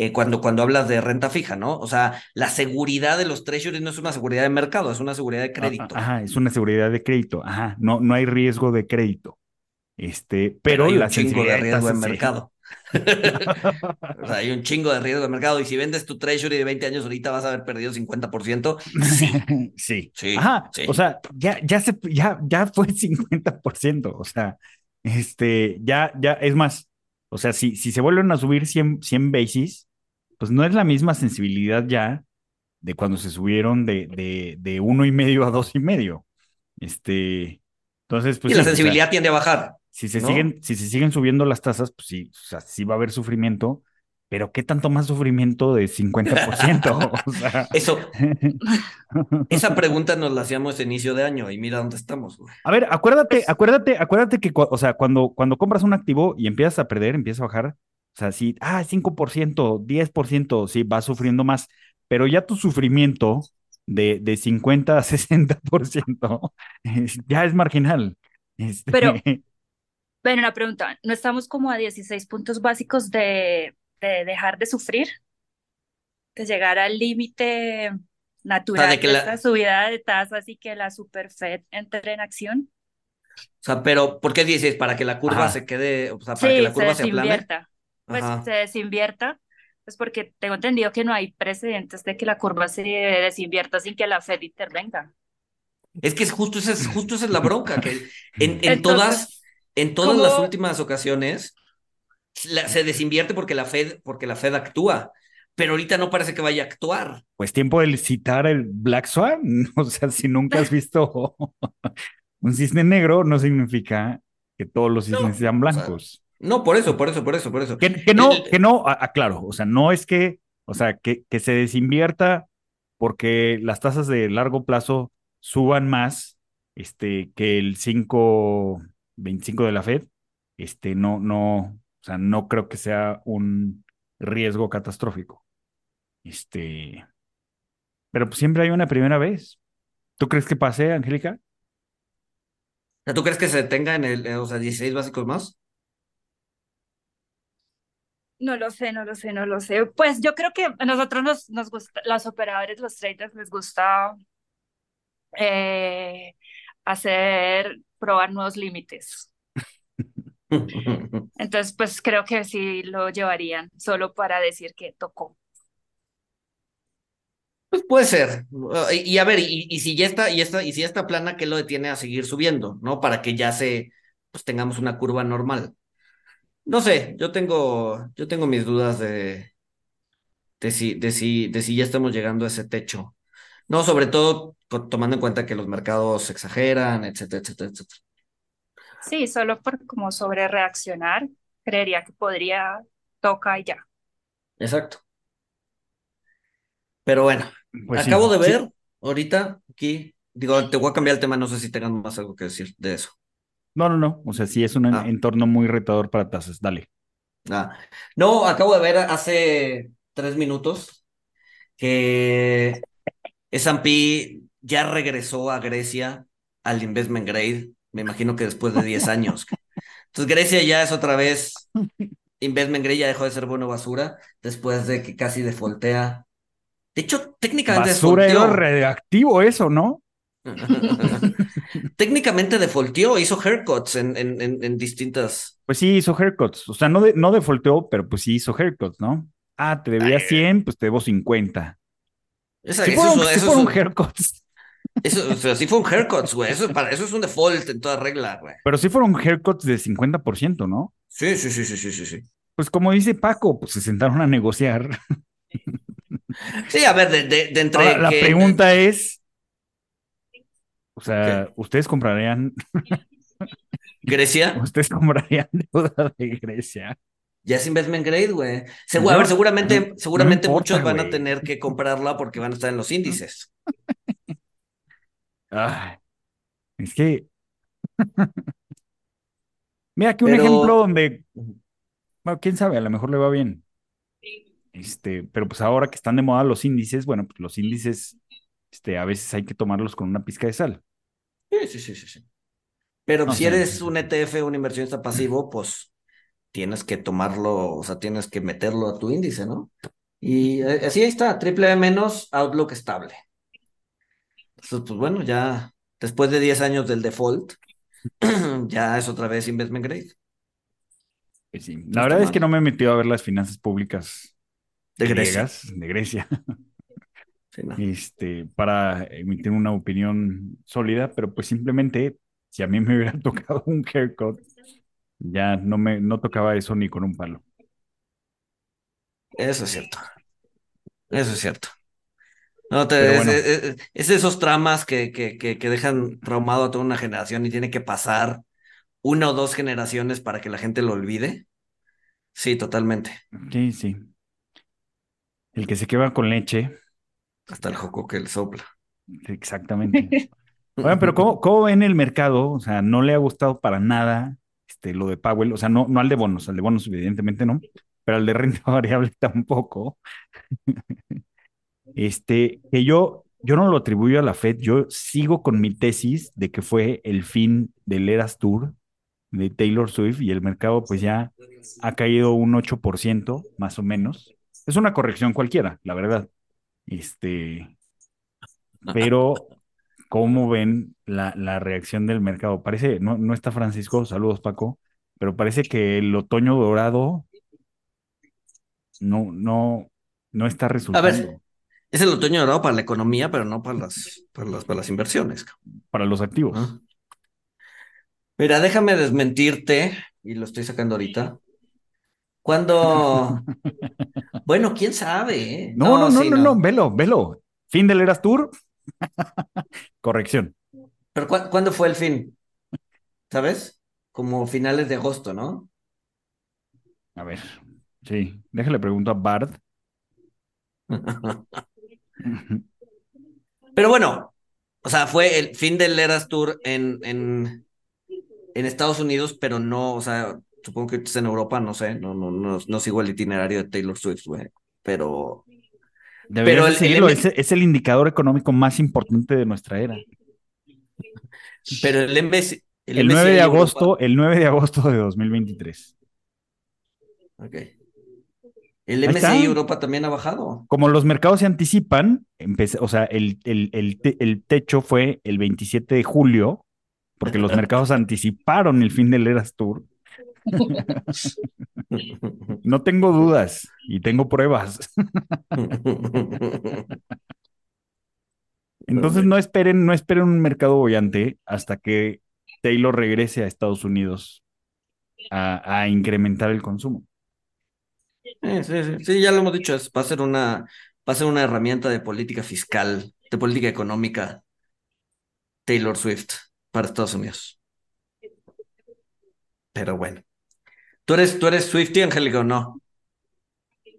eh, cuando, cuando hablas de renta fija, ¿no? O sea, la seguridad de los treasuries no es una seguridad de mercado, es una seguridad de crédito. Ajá, es una seguridad de crédito. Ajá, no, no hay riesgo de crédito. Este, pero, pero hay la un chingo de riesgo de mercado. o sea, hay un chingo de riesgo de mercado. Y si vendes tu treasury de 20 años, ahorita vas a haber perdido 50%. Sí. sí. sí. Ajá. sí. O sea, ya, ya se, ya, ya fue 50%. O sea, este, ya, ya, es más, o sea, si, si se vuelven a subir 100, 100 basis, pues no es la misma sensibilidad ya de cuando se subieron de, de, de uno y medio a dos y medio. Este, entonces, pues. y la sí, o sensibilidad sea, tiende a bajar. si se ¿no? siguen, si se siguen subiendo las tasas, pues sí, o sea, sí va a haber sufrimiento, pero ¿qué tanto más sufrimiento de 50%? o sea, Eso, esa pregunta nos la hacíamos a inicio de año y mira dónde estamos. Güey. A ver, acuérdate, acuérdate, acuérdate que, o sea, cuando, cuando compras un activo y empiezas a perder, empieza a bajar, o sea, sí, ah, 5%, 10%, sí, vas sufriendo más, pero ya tu sufrimiento de, de 50 a 60% es, ya es marginal. Este, Pero, bueno, una pregunta, ¿no estamos como a 16 puntos básicos de, de dejar de sufrir? De llegar al límite natural O sea, de de, que la- esta subida de tasas y que la Superfed entre en acción? O sea, pero ¿por qué dices? Para que la curva Ajá. se quede, o sea, para que la se curva se aplane. Pues Ajá. se desinvierta, pues porque tengo entendido que no hay precedentes de que la curva se desinvierta sin que la Fed intervenga. Es que es justo esa es, justo esa es la bronca, que en, en Entonces, todas, en todas ¿cómo- las últimas ocasiones la- se desinvierte porque la Fed, porque la Fed actúa, pero ahorita no parece que vaya a actuar. pues tiempo de citar el Black Swan. O sea, si nunca has visto un cisne negro, no significa que todos los No, cisnes sean o sea, blancos. No, por eso, por eso, por eso, por eso. Que, que no, El- que no, a- aclaro, o sea, no es que, o sea, que, que se desinvierta porque las tasas de largo plazo suban más este, que el 5.25 de la Fed, este, no, no, o sea, no creo que sea un riesgo catastrófico. Este, pero pues siempre hay una primera vez. ¿Tú crees que pase, Angélica? ¿Tú crees que se detenga en el, eh, o sea, 16 básicos más? No lo sé, no lo sé, no lo sé. Pues yo creo que a nosotros nos, nos gusta, los operadores, los traders, les gusta eh, hacer, probar nuevos límites. Entonces, pues creo que sí lo llevarían solo para decir que tocó. Pues puede ser. Y, y a ver, y, y si ya está, y está, y si ya está plana, ¿qué lo detiene a seguir subiendo? ¿No? Para que ya se, pues tengamos una curva normal. No sé, yo tengo, yo tengo mis dudas de, de si, de si, de si ya estamos llegando a ese techo. No, sobre todo tomando en cuenta que los mercados exageran, etcétera, etcétera, etcétera. Sí, solo por como sobre reaccionar, creería que podría, toca y ya. Exacto. Pero bueno, Pues sí, acabo de sí. ver ahorita aquí, digo, te voy a cambiar el tema, no sé si tengan más algo que decir de eso. No, no, no. O sea, sí es un Ah. entorno muy retador para tasas. Dale. Ah, no, acabo de ver hace tres minutos que S&P ya regresó a Grecia al investment grade, me imagino que después de 10 años. Entonces Grecia ya es otra vez investment grade, ya dejó de ser bueno basura después de que casi defoltea. De hecho, técnicamente Basura era radioactivo eso, ¿no? técnicamente defolteó, hizo haircuts en, en, en, en distintas... Pues sí, hizo haircuts. O sea, no, de, no pero pues sí hizo haircuts, ¿no? Ah, te debía 100, pues te debo 50. Esa- Sí eso, fueron, es- sí eso es fueron un- haircuts. eso- o sea, sí fue un haircuts, güey. Eso, es para, eso es un default en toda regla, güey. Pero sí fueron haircuts de 50%, ¿no? Sí, sí, sí, sí, sí, sí, sí. Pues como dice Paco, pues se sentaron a negociar. Sí, a ver, de, de, de entre Ahora, la pregunta es, o sea, ¿ustedes comprarían, Grecia ustedes comprarían deuda de Grecia? ya es investment grade, güey. Segu- No, a ver, seguramente, no- no seguramente importa, muchos van a tener que comprarla porque van a estar en los índices. Ay, es que. Mira, que un Pero- ejemplo donde, bueno, quién sabe, a lo mejor le va bien. Este, pero pues ahora que están de moda los índices, bueno, pues los índices, este, a veces hay que tomarlos con una pizca de sal. Sí, sí, sí, sí, sí. Pero No si eres un ETF, un inversionista pasivo, pues tienes que tomarlo, o sea, tienes que meterlo a tu índice, ¿no? Y eh, así ahí está, triple menos, outlook estable. Entonces, pues bueno, ya después de 10 años del default, ya es otra vez investment grade. Sí. La verdad es que no me he metido a ver las finanzas públicas De Grecia. griegas, de Grecia, Sí, no. este, para emitir una opinión sólida, pero pues simplemente, si a mí me hubiera tocado un haircut, ya no me, no tocaba eso ni con un palo. Eso es cierto. Eso es cierto. No, te, es, bueno. es- es- es de esos tramas que, que, que, que dejan traumado a toda una generación y tiene que pasar una o dos generaciones para que la gente lo olvide. Sí, totalmente. Sí, sí. El que se quema con leche, Hasta el joco que le sopla. exactamente. Oigan, pero ¿cómo, cómo ven el mercado? O sea, no le ha gustado para nada este, lo de Powell, o sea, no, no al de bonos, al de bonos evidentemente no, pero al de renta variable tampoco. Este, que yo, yo no lo atribuyo a la Fed, yo sigo con mi tesis de que fue el fin del Eras Tour de Taylor Swift y el mercado pues ya ha caído un 8% más o menos. Es una corrección cualquiera, la verdad. Este, pero ¿cómo ven la, la reacción del mercado? Parece, no, no está Francisco, saludos Paco, pero parece que el otoño dorado no, no, no está resultando Es el otoño dorado para la economía, pero no para las, para las, para las inversiones. para los activos. ¿Ah? Mira, déjame desmentirte, y lo estoy sacando ahorita. Cuando, bueno, quién sabe, ¿eh? No, no, no, sí, no, no, velo, velo. Fin del Eras Tour. Corrección. Pero ¿cu- ¿cuándo fue el fin? ¿Sabes? Como finales de agosto, ¿no? A ver, sí, déjale pregunto a Bard. Pero bueno, o sea, fue el fin del Eras Tour en, en, en Estados Unidos, pero no, o sea, supongo que es en Europa, no sé, no, no, no, no sigo el itinerario de Taylor Swift, güey. Pero, Deberías el- seguirlo, el- es, es el indicador económico más importante de nuestra era. pero el MSCI, El, MSCI 9 de Europa- agosto, el 9 de agosto de 2023. Ok. El. MSCI Europa también ha bajado. Como los mercados se anticipan, empecé- o sea, el, el, el, te- el techo fue el 27 de julio, porque los mercados anticiparon el fin del Eras Tour. No tengo dudas y tengo pruebas. Entonces no esperen, no esperen un mercado bollante hasta que Taylor regrese a Estados Unidos a, a incrementar el consumo. Eh, sí, sí, sí, ya lo hemos dicho, va a ser una, va a ser una herramienta de política fiscal, de política económica, Taylor Swift para Estados Unidos. Pero bueno. ¿Tú eres, tú eres Swiftie, Angélica, o no?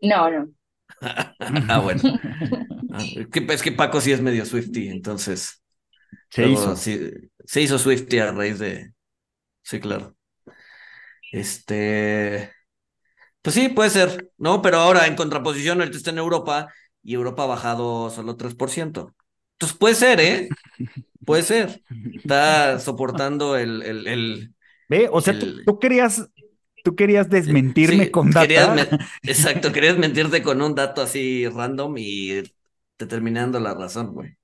No, no. Ah, bueno. Ah, Es que, Paco sí es medio Swiftie, entonces. Se hizo. sí- se hizo Swiftie a raíz de. Sí, claro. Este. Pues sí, puede ser, ¿no? Pero ahora en contraposición, ahorita está en Europa y Europa ha bajado solo 3%. Entonces puede ser, ¿eh? Puede ser. Está soportando el, el, el, ¿Ve? O sea, el- tú, tú querías, tú querías desmentirme Sí, con me- Exacto, querías mentirte con un dato así random y te terminando la razón, güey.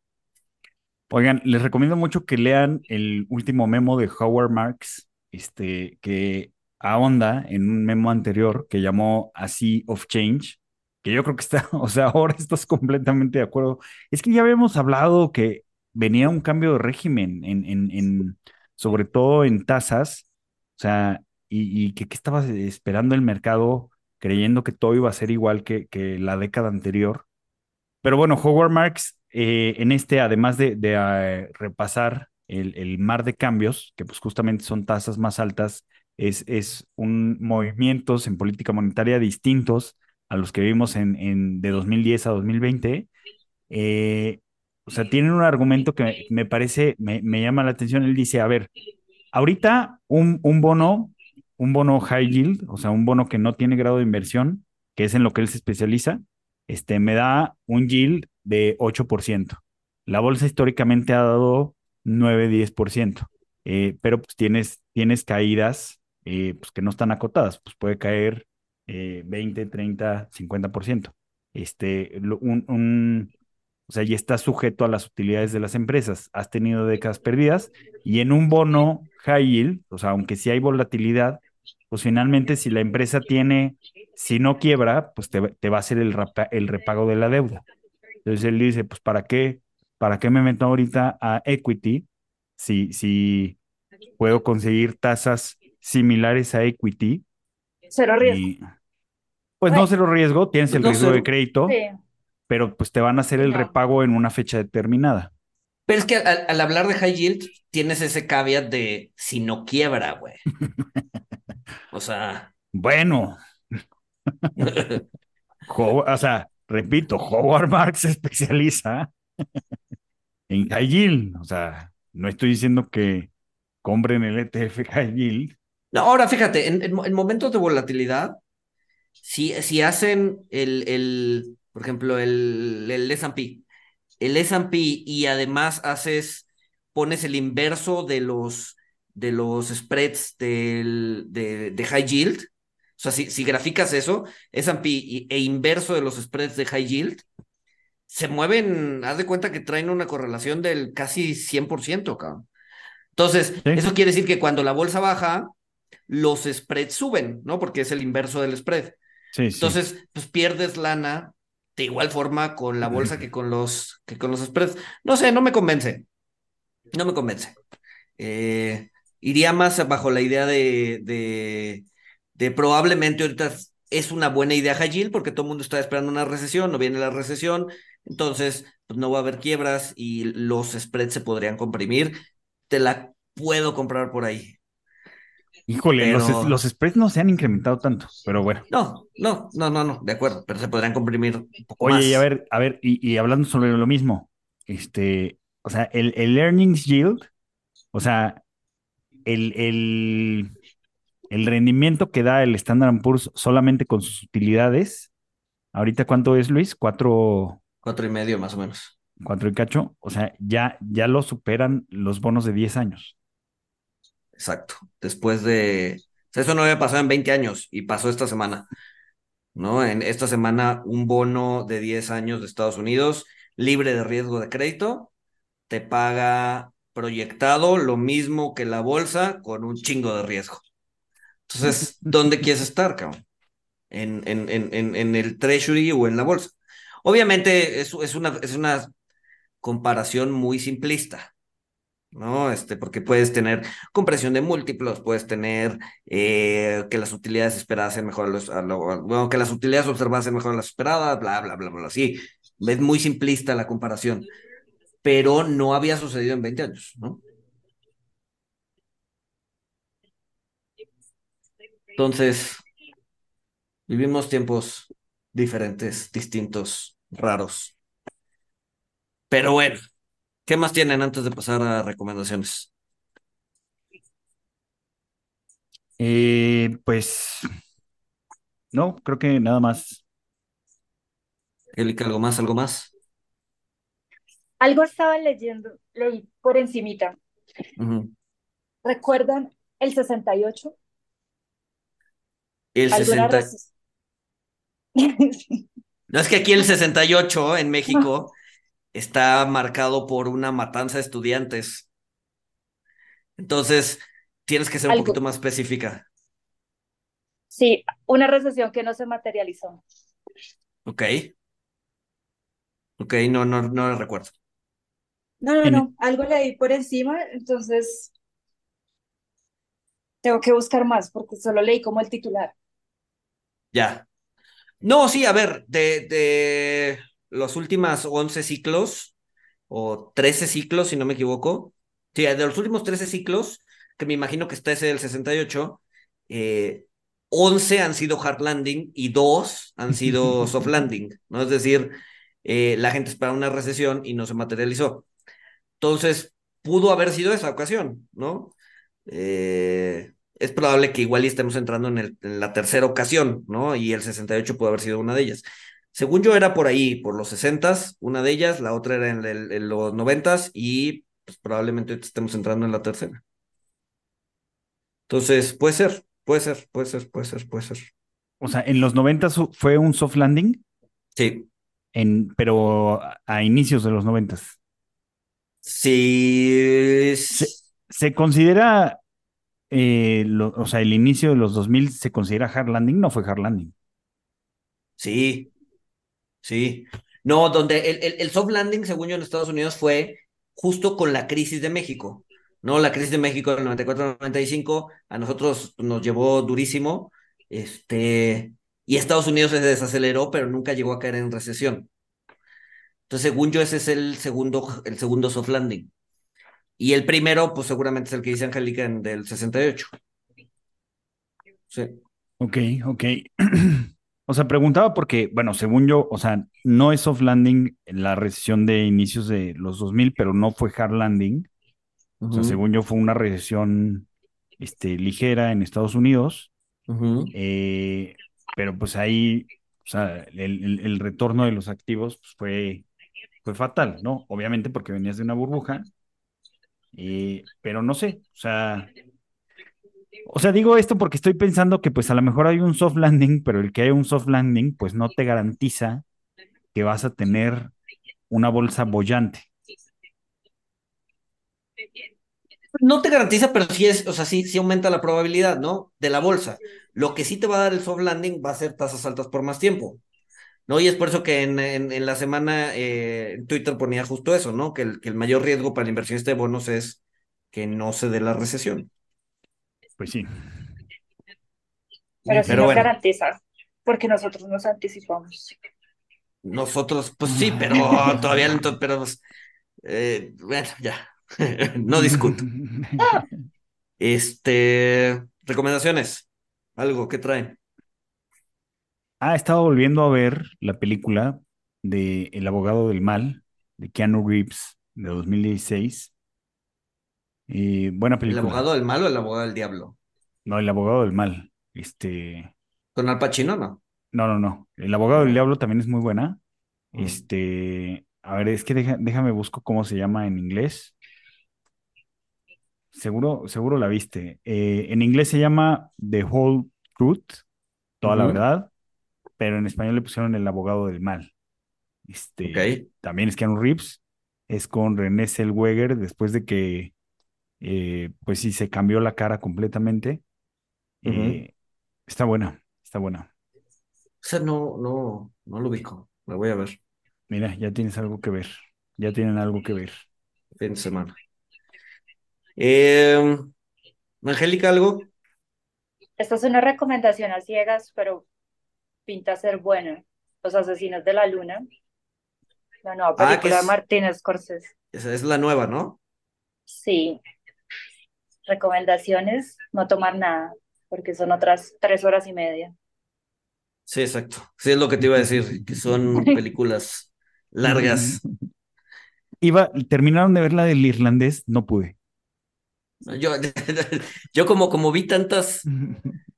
Oigan, les recomiendo mucho que lean el último memo de Howard Marks, este, que ahonda en un memo anterior que llamó A Sea of Change, que yo creo que está, o sea, ahora estás completamente de acuerdo. Es que ya habíamos hablado que venía un cambio de régimen en, en, en sobre todo en tasas, o sea, y, y que, que estaba esperando el mercado creyendo que todo iba a ser igual que, que la década anterior. Pero bueno, Howard Marks, eh, en este, además de, de, eh, repasar el, el, mar de cambios, que pues justamente son tasas más altas, es, es un movimientos en política monetaria distintos a los que vimos en, en de 2010 a 2020. Eh, o sea, tienen un argumento que me, me parece, me, me, llama la atención. Él dice, a ver, ahorita un, un bono, un bono high yield, o sea, un bono que no tiene grado de inversión, que es en lo que él se especializa, este, me da un yield de 8%. La bolsa históricamente ha dado 9-10%, eh, pero pues tienes, tienes caídas eh, pues que no están acotadas, pues puede caer eh, 20, 30, 50%. Este, un, un, o sea, y está sujeto a las utilidades de las empresas. Has tenido décadas perdidas y en un bono high yield, o sea, aunque sí hay volatilidad, pues finalmente si la empresa tiene, si no quiebra, pues te, te va a hacer el, rapa, el, repago de la deuda. Entonces él dice, pues ¿para qué, para qué me meto ahorita a equity si, si puedo conseguir tasas similares a equity? Cero riesgo. Y, pues no cero riesgo, tienes el No riesgo cero. de crédito, Sí. pero pues te van a hacer el No. repago en una fecha determinada. Pero es que al, al hablar de high yield, tienes ese caveat de si no quiebra, güey. O sea, Bueno, o sea, repito, Howard Marks se especializa en high yield. O sea, no estoy diciendo que compren el ETF high yield. no, ahora fíjate, en, en en momentos de volatilidad, si, si hacen el, el, por ejemplo, el, el S&P, el S&P y además haces, pones el inverso de los, de los spreads del, de, de high yield, o sea, si, si graficas eso, S&P e inverso de los spreads de high yield, se mueven, haz de cuenta que traen una correlación del casi 100%, cabrón. Entonces, Sí. eso quiere decir que cuando la bolsa baja, los spreads suben, ¿no? Porque es el inverso del spread. Sí, sí. Entonces, pues pierdes lana de igual forma con la bolsa que con los, que con los spreads. No sé, no me convence. No me convence. Eh, iría más bajo la idea de, de, de probablemente ahorita es una buena idea yield porque todo el mundo está esperando una recesión, no viene la recesión, entonces pues no va a haber quiebras y los spreads se podrían comprimir. Te la puedo comprar por ahí. Híjole, los, pero- los spreads no se han incrementado tanto, pero bueno. No, no, no, no, no, de acuerdo, pero se podrían comprimir un poco Oye, más. y a ver, a ver, y, y hablando sobre lo mismo, este, o sea, el, el earnings yield, o sea, el, el, el rendimiento que da el Standard Poor's solamente con sus utilidades, ahorita cuánto es, Luis? Cuatro, Cuatro y medio más o menos. cuatro y cacho, o sea, ya, ya lo superan los bonos de 10 años. Exacto. Después de. o sea, eso no había pasado en 20 años y pasó esta semana. ¿No? En esta semana, un bono de 10 años de Estados Unidos, libre de riesgo de crédito, te paga proyectado lo mismo que la bolsa con un chingo de riesgo. Entonces, ¿dónde quieres estar, cabrón? En, en, en, en, en el treasury o en la bolsa. Obviamente, es, es una, es una comparación muy simplista. ¿no? Este, porque puedes tener compresión de múltiplos, puedes tener eh, que las utilidades esperadas sean mejor a los, a lo- a- bueno, que las utilidades observadas sean mejor a las esperadas, bla, bla, bla, bla, sí. Es muy simplista la comparación, pero no había sucedido en 20 años, ¿no? Entonces, vivimos tiempos diferentes, distintos, raros. Pero bueno, ¿qué más tienen antes de pasar a recomendaciones? Eh, pues No, creo que nada más. Angélica, ¿algo más? ¿Algo más? Algo estaba leyendo, leí por encimita. ¿Recuerdan el 68? El ¿Alguna 60. razón? No es que aquí el 68 en México está marcado por una matanza de estudiantes. Entonces, tienes que ser un Algo. poquito más específica. Sí, una recesión que no se materializó. Ok. Ok, no, no, no lo recuerdo. No, no, En- no, algo leí por encima, entonces tengo que buscar más porque solo leí como el titular. Ya. No, sí, a ver, de, de los últimos 11 ciclos, o 13 ciclos, si no me equivoco, sí, de los últimos 13 ciclos, que me imagino que está ese del 68, eh, 11 han sido hard landing y 2 han sido soft landing, ¿no? Es decir, eh, la gente esperaba una recesión y no se materializó. Entonces, pudo haber sido esa ocasión, ¿no? Eh, es probable que igual estemos entrando en, el- en la tercera ocasión, ¿no? Y el 68 pudo haber sido una de ellas. Según yo era por ahí, por los 60s, una de ellas, la otra era en, el- en los 90s y pues, probablemente estemos entrando en la tercera. Entonces, puede ser, puede ser, puede ser, puede ser, puede ser. O sea, en los 90 su- fue un soft landing, Sí, en, pero a- a inicios de los 90. Sí, ¿Se considera, eh, lo- o sea, el inicio de los 2000 se considera hard landing? No fue hard landing. Sí, sí. No, donde el, el, el soft landing, según yo, en Estados Unidos fue justo con la crisis de México, ¿no? La crisis de México del 94-95 a nosotros nos llevó durísimo, este, y Estados Unidos se desaceleró, pero nunca llegó a caer en recesión. Entonces, según yo, ese es el segundo, el segundo soft landing. Y el primero, pues seguramente es el que dice Angélica en del 68. Sí. Ok, ok. O sea, preguntaba porque, bueno, según yo, o sea, no es soft landing la recesión de inicios de los 2000, pero no fue hard landing. O sea, según yo, fue una recesión este, ligera en Estados Unidos. eh, pero pues ahí, o sea, el, el- el retorno de los activos pues, fue, fue fatal, ¿no? Obviamente porque venías de una burbuja. eh, pero no sé, o sea, o sea, digo esto porque estoy pensando que pues a lo mejor hay un soft landing, pero el que haya un soft landing pues no te garantiza que vas a tener una bolsa bollante. No te garantiza, pero sí es, o sea, sí, sí aumenta la probabilidad, ¿no? De la bolsa. Lo que sí te va a dar el soft landing va a ser tasas altas por más tiempo, ¿no? Y es por eso que en, en, en la semana eh, en Twitter ponía justo eso, ¿no? Que el, que el mayor riesgo para el inversionista de bonos es que no se dé la recesión. Pues sí. Pero sí Pero nos bueno. garantiza, porque nosotros nos anticipamos. Nosotros, pues sí, pero todavía, pero pues, eh, bueno, ya, no discuto. Este, recomendaciones, algo que traen. Ah, he estado volviendo a ver la película de El abogado del mal, de Keanu Reeves, de 2016. Eh, buena ¿El película. abogado del malo o el abogado del diablo? No, El abogado del mal. Este, Con Al Pacino, ¿no? no, no, no. El abogado del diablo también es muy buena. Mm. Este, a ver, es que deja- déjame busco cómo se llama en inglés. Seguro, seguro la viste. Eh, en inglés se llama The Whole Truth, toda la verdad, pero en español le pusieron El abogado del mal. Este, Ok. también es Keanu Reeves, es con René Zellweger después de que, eh, pues sí, se cambió la cara completamente. Eh, está buena, está buena. O sea, no, no, no lo ubico. La voy a ver Mira, ya tienes algo que ver, ya tienen algo que ver. fin de semana. Eh, Angélica, ¿algo? Esta es una recomendación a ciegas, pero pinta ser buena. Los Asesinos de la Luna, la nueva Ah, que película de es- Martin Scorsese. Esa es la nueva, ¿no? Sí. Recomendaciones, no tomar nada, porque son otras tres horas y media. Sí, exacto. Sí, es lo que te iba a decir, que son películas largas. Iba, terminaron de ver la del irlandés, no pude. Yo, yo como, como vi tantas,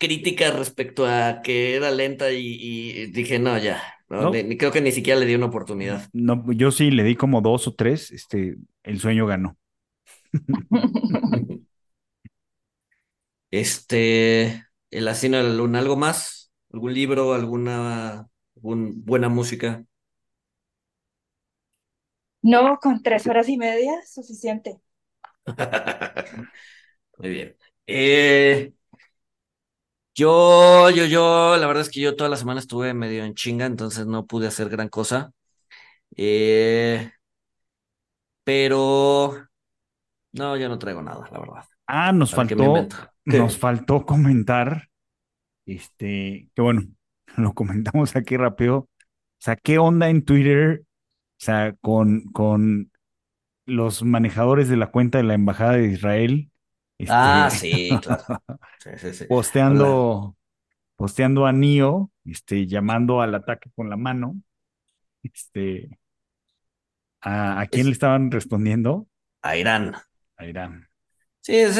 crítica respecto a que era lenta y, y dije, no, ya, no, No. ni- ni- creo que ni siquiera le di una oportunidad. No, yo sí le di como dos o tres, este, el sueño ganó. Este, El Asesino de la Luna, ¿algo más? ¿Algún libro, alguna algún buena música? No, con tres horas y media, suficiente. Muy bien. Eh, yo, yo, yo, la verdad es que yo toda la semana estuve medio en chinga, entonces no pude hacer gran cosa. Eh, pero no, yo no traigo nada, la verdad. Ah, nos ¿Para qué me faltó, nos faltó comentar, este, que bueno, lo comentamos aquí rápido. O sea, ¿qué onda en Twitter? O sea, con, con los manejadores de la cuenta de la Embajada de Israel, este, Ah, sí, claro. Sí, sí, sí. Hola. posteando, posteando a Nio, este, llamando al ataque con la mano. Este, ¿a, a quién Es- le estaban respondiendo? A Irán. A Irán. Sí, es,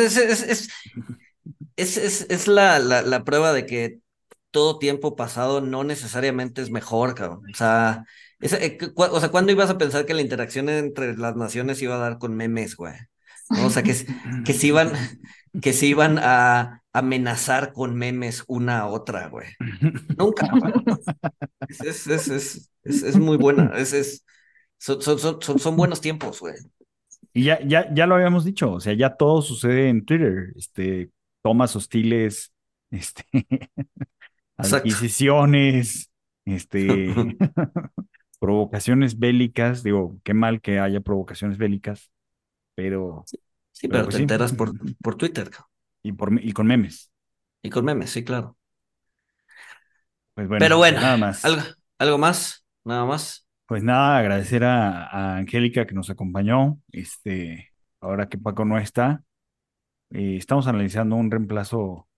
es, es, la, la, la prueba de que todo tiempo pasado no necesariamente es mejor, cabrón. O sea, eh, o sea, ¿cuándo ibas a pensar que la interacción entre las naciones iba a dar con memes, güey? ¿No? O sea, que, se iban, que se iban a amenazar con memes una a otra, güey. Nunca, güey. Es, es, es, muy buena. Es, es, son, son, son, buenos tiempos, güey. Y ya, ya, ya lo habíamos dicho, o sea, ya todo sucede en Twitter, este, tomas hostiles, este, adquisiciones, este, provocaciones bélicas, digo, qué mal que haya provocaciones bélicas, pero, Sí, pero pero pues te sí, enteras por, por Twitter, y, por, y con memes. Y con memes, sí, claro. Pues bueno, Pero bueno, nada más. algo, algo más, nada más. Pues nada, agradecer a, a Angélica que nos acompañó, este, ahora que Paco no está, eh, estamos analizando un reemplazo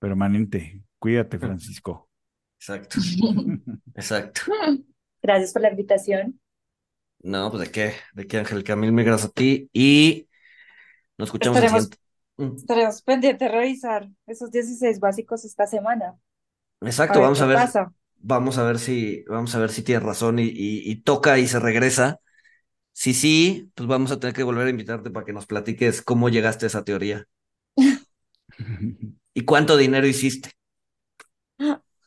permanente. Cuídate, Francisco. Exacto, exacto. Gracias por la invitación. No, pues de qué, de qué, Angélica, mil, mil gracias a ti. Y nos escuchamos el Estaremos- siguiente. Mm, Estaremos pendientes de revisar esos 16 básicos esta semana. Exacto, vamos a ver, pasa. vamos a ver si, vamos a ver si tienes razón y, y, y toca y se regresa. Si sí, pues vamos a tener que volver a invitarte para que nos platiques cómo llegaste a esa teoría y cuánto dinero hiciste.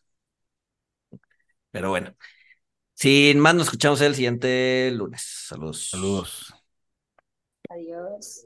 Pero bueno, sin más, nos escuchamos el siguiente lunes. Saludos. Saludos. Adiós.